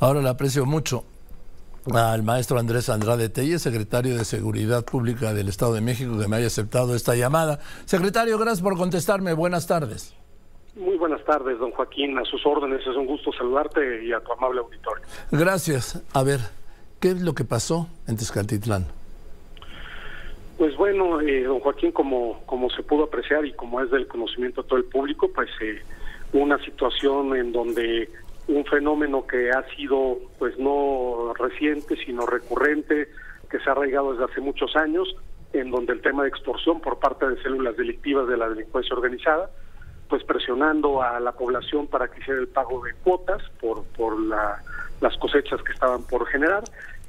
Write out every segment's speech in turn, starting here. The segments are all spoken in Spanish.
Ahora le aprecio mucho al maestro Andrés Andrade Telle, secretario de Seguridad Pública del Estado de México, que me haya aceptado esta llamada. Secretario, gracias por contestarme. Buenas tardes. Muy buenas tardes, don Joaquín. A sus órdenes, es un gusto saludarte y a tu amable auditorio. Gracias. A ver, ¿qué es lo que pasó en Tezcatitlán? Pues bueno, eh, don Joaquín, como, como se pudo apreciar y como es del conocimiento de todo el público, pues eh, una situación en donde un fenómeno que ha sido pues no reciente sino recurrente que se ha arraigado desde hace muchos años en donde el tema de extorsión por parte de células delictivas de la delincuencia organizada pues presionando a la población para que hiciera el pago de cuotas por por la, las cosechas que estaban por generar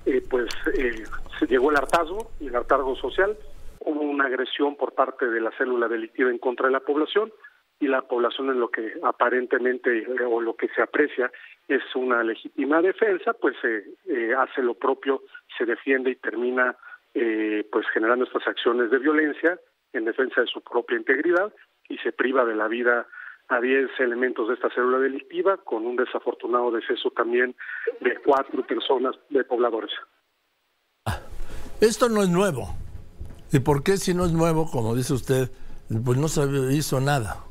eh, pues eh, se llegó el hartazgo el hartazgo social hubo una agresión por parte de la célula delictiva en contra de la población y la población en lo que aparentemente eh, o lo que se aprecia es una legítima defensa, pues eh, eh, hace lo propio, se defiende y termina eh, pues generando estas acciones de violencia en defensa de su propia integridad y se priva de la vida a 10 elementos de esta célula delictiva con un desafortunado deceso también de cuatro personas de pobladores. Esto no es nuevo. ¿Y por qué si no es nuevo, como dice usted, pues no se hizo nada?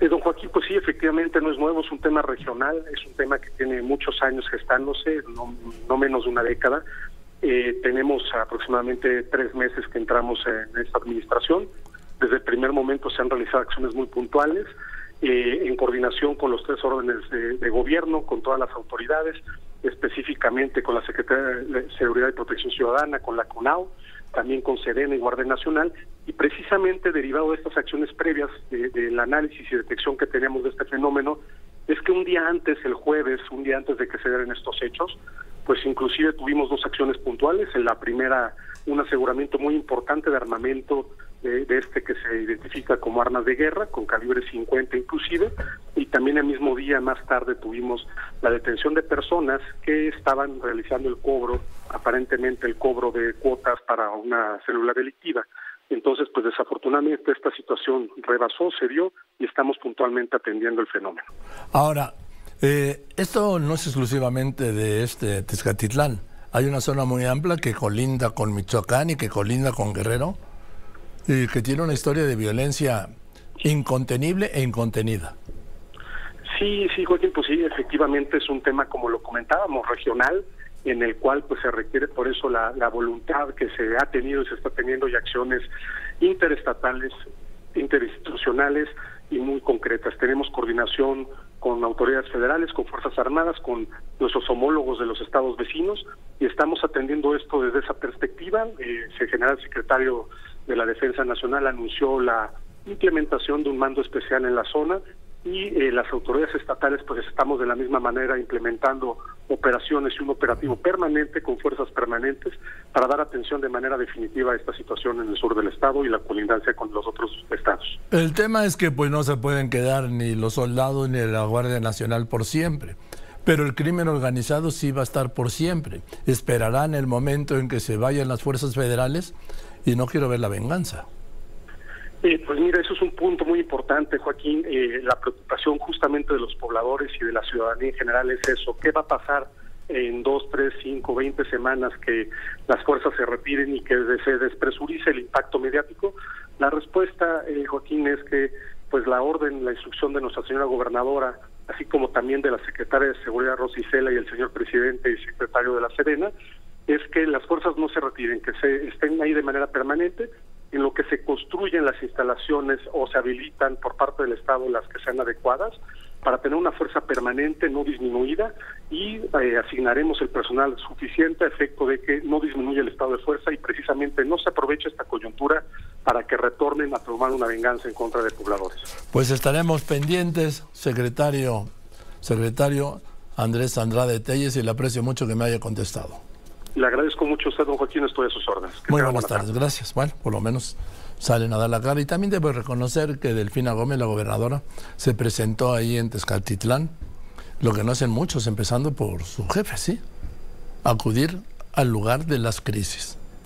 Eh, don Joaquín, pues sí, efectivamente no es nuevo, es un tema regional, es un tema que tiene muchos años gestándose, no, no menos de una década. Eh, tenemos aproximadamente tres meses que entramos en esta administración. Desde el primer momento se han realizado acciones muy puntuales, eh, en coordinación con los tres órdenes de, de, gobierno, con todas las autoridades, específicamente con la Secretaría de Seguridad y Protección Ciudadana, con la CONAO, también con Serena y Guardia Nacional, y precisamente derivado de estas acciones previas del de, análisis y detección que teníamos de este fenómeno, es que un día antes, el jueves, un día antes de que se dieran estos hechos, pues inclusive tuvimos dos acciones puntuales. En la primera, un aseguramiento muy importante de armamento de, de, este que se identifica como armas de guerra, con calibre 50 inclusive, y también el mismo día más tarde tuvimos la detención de personas que estaban realizando el cobro, aparentemente el cobro de cuotas para una célula delictiva. Entonces, pues desafortunadamente esta situación rebasó, se dio y estamos puntualmente atendiendo el fenómeno. Ahora, eh, esto no es exclusivamente de este Tezcatitlán. Hay una zona muy amplia que colinda con Michoacán y que colinda con Guerrero y que tiene una historia de violencia incontenible e incontenida. Sí, sí, Joaquín, pues sí, efectivamente es un tema, como lo comentábamos, regional, en el cual pues se requiere por eso la, la voluntad que se ha tenido y se está teniendo y acciones interestatales, interinstitucionales y muy concretas. Tenemos coordinación con autoridades federales, con Fuerzas Armadas, con nuestros homólogos de los estados vecinos y estamos atendiendo esto desde esa perspectiva. Eh, el general secretario de la Defensa Nacional anunció la implementación de un mando especial en la zona y eh, las autoridades estatales pues estamos de la misma manera implementando operaciones y un operativo permanente con fuerzas permanentes para dar atención de manera definitiva a esta situación en el sur del estado y la colindancia con los otros estados. El tema es que pues no se pueden quedar ni los soldados ni la Guardia Nacional por siempre. Pero el crimen organizado sí va a estar por siempre. Esperarán el momento en que se vayan las fuerzas federales y no quiero ver la venganza. Eh, pues mira, eso es un punto muy importante, Joaquín. Eh, la preocupación justamente de los pobladores y de la ciudadanía en general es eso. ¿Qué va a pasar en dos, tres, cinco, veinte semanas que las fuerzas se retiren y que se despresurice el impacto mediático? La respuesta, eh, Joaquín, es que pues la orden, la instrucción de nuestra señora gobernadora, así como también de la secretaria de Seguridad Rosicela y el señor presidente y secretario de la Serena, es que las fuerzas no se retiren, que se estén ahí de manera permanente, en lo que se construyen las instalaciones o se habilitan por parte del Estado las que sean adecuadas para tener una fuerza permanente, no disminuida, y eh, asignaremos el personal suficiente a efecto de que no disminuya el estado de fuerza y precisamente no se aproveche esta coyuntura para que retornen a tomar una venganza en contra de pobladores. Pues estaremos pendientes, secretario, secretario Andrés Andrade Telles, y le aprecio mucho que me haya contestado. Le agradezco mucho a usted, don Joaquín, estoy a sus órdenes. Que Muy buenas tardes, tarde. gracias. Bueno, por lo menos salen a dar la cara. Y también debo reconocer que Delfina Gómez, la gobernadora, se presentó ahí en Tezcatitlán, lo que no hacen muchos, empezando por su jefe, ¿sí? Acudir al lugar de las crisis.